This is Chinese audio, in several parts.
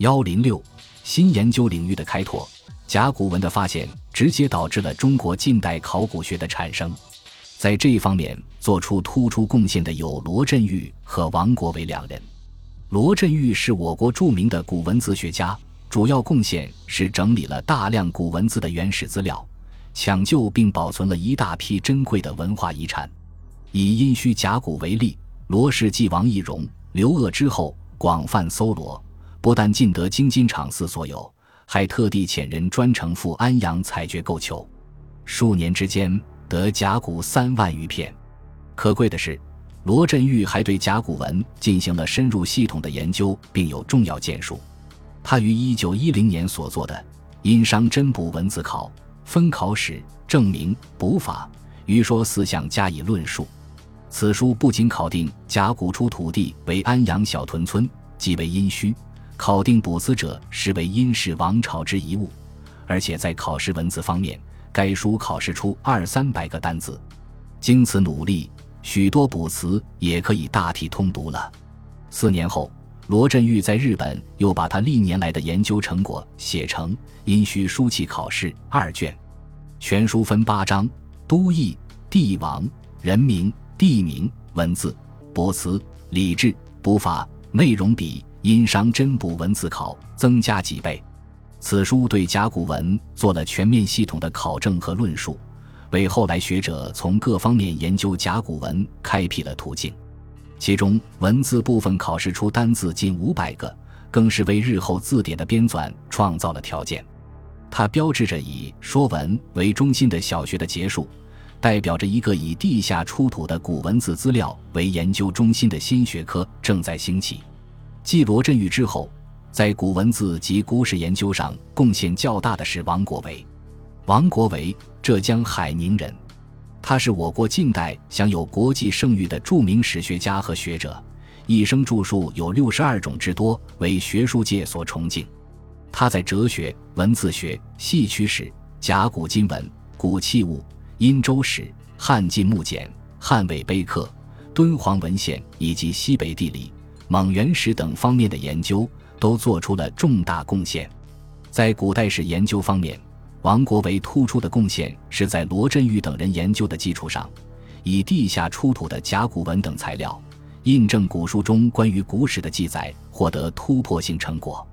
幺零六，新研究领域的开拓，甲骨文的发现直接导致了中国近代考古学的产生。在这一方面做出突出贡献的有罗振玉和王国维两人。罗振玉是我国著名的古文字学家，主要贡献是整理了大量古文字的原始资料，抢救并保存了一大批珍贵的文化遗产。以殷墟甲骨为例，罗氏继王懿荣、刘鄂之后，广泛搜罗，不但尽得京津场寺所有，还特地遣人专程赴安阳采掘构求，数年之间。得甲骨三万余片，可贵的是，罗振玉还对甲骨文进行了深入系统的研究，并有重要建树。他于一九一零年所做的《殷商真卜文字考》，分考史、证明、卜法、余说四项加以论述。此书不仅考定甲骨出土地为安阳小屯村，即为殷墟，考定卜辞者实为殷氏王朝之遗物，而且在考试文字方面。该书考试出二三百个单字，经此努力，许多卜辞也可以大体通读了。四年后，罗振玉在日本又把他历年来的研究成果写成《殷墟书契考试》二卷，全书分八章：都邑、帝王、人名、地名、文字、卜辞、礼制、卜法，内容比《殷商真卜文字考》增加几倍。此书对甲骨文做了全面系统的考证和论述，为后来学者从各方面研究甲骨文开辟了途径。其中文字部分考试出单字近五百个，更是为日后字典的编纂创造了条件。它标志着以《说文》为中心的小学的结束，代表着一个以地下出土的古文字资料为研究中心的新学科正在兴起。继罗振玉之后。在古文字及古史研究上贡献较大的是王国维。王国维，浙江海宁人，他是我国近代享有国际盛誉的著名史学家和学者，一生著述有六十二种之多，为学术界所崇敬。他在哲学、文字学、戏曲史、甲骨金文、古器物、殷周史、汉晋木简、汉魏碑刻、敦煌文献以及西北地理、蒙元史等方面的研究。都做出了重大贡献。在古代史研究方面，王国维突出的贡献是在罗振玉等人研究的基础上，以地下出土的甲骨文等材料，印证古书中关于古史的记载，获得突破性成果。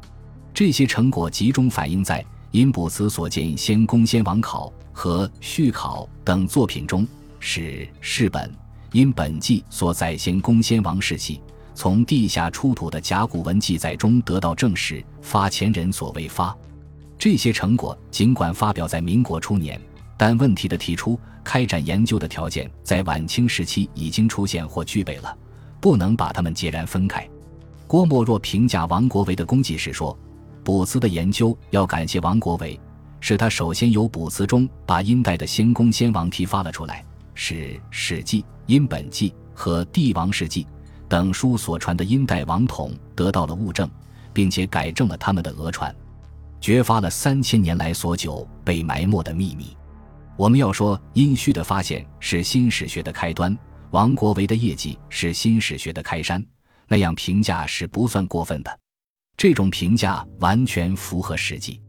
这些成果集中反映在《殷卜辞所见先公先王考》和《续考》等作品中，史世本、殷本纪所载先公先王世系。从地下出土的甲骨文记载中得到证实，发前人所未发。这些成果尽管发表在民国初年，但问题的提出、开展研究的条件在晚清时期已经出现或具备了，不能把它们截然分开。郭沫若评价王国维的功绩时说：“卜辞的研究要感谢王国维，是他首先由卜辞中把殷代的先公先王提发了出来，使《史记》《殷本纪》和《帝王世纪》。”等书所传的殷代王统得到了物证，并且改正了他们的讹传，掘发了三千年来所久被埋没的秘密。我们要说殷墟的发现是新史学的开端，王国维的业绩是新史学的开山，那样评价是不算过分的。这种评价完全符合实际。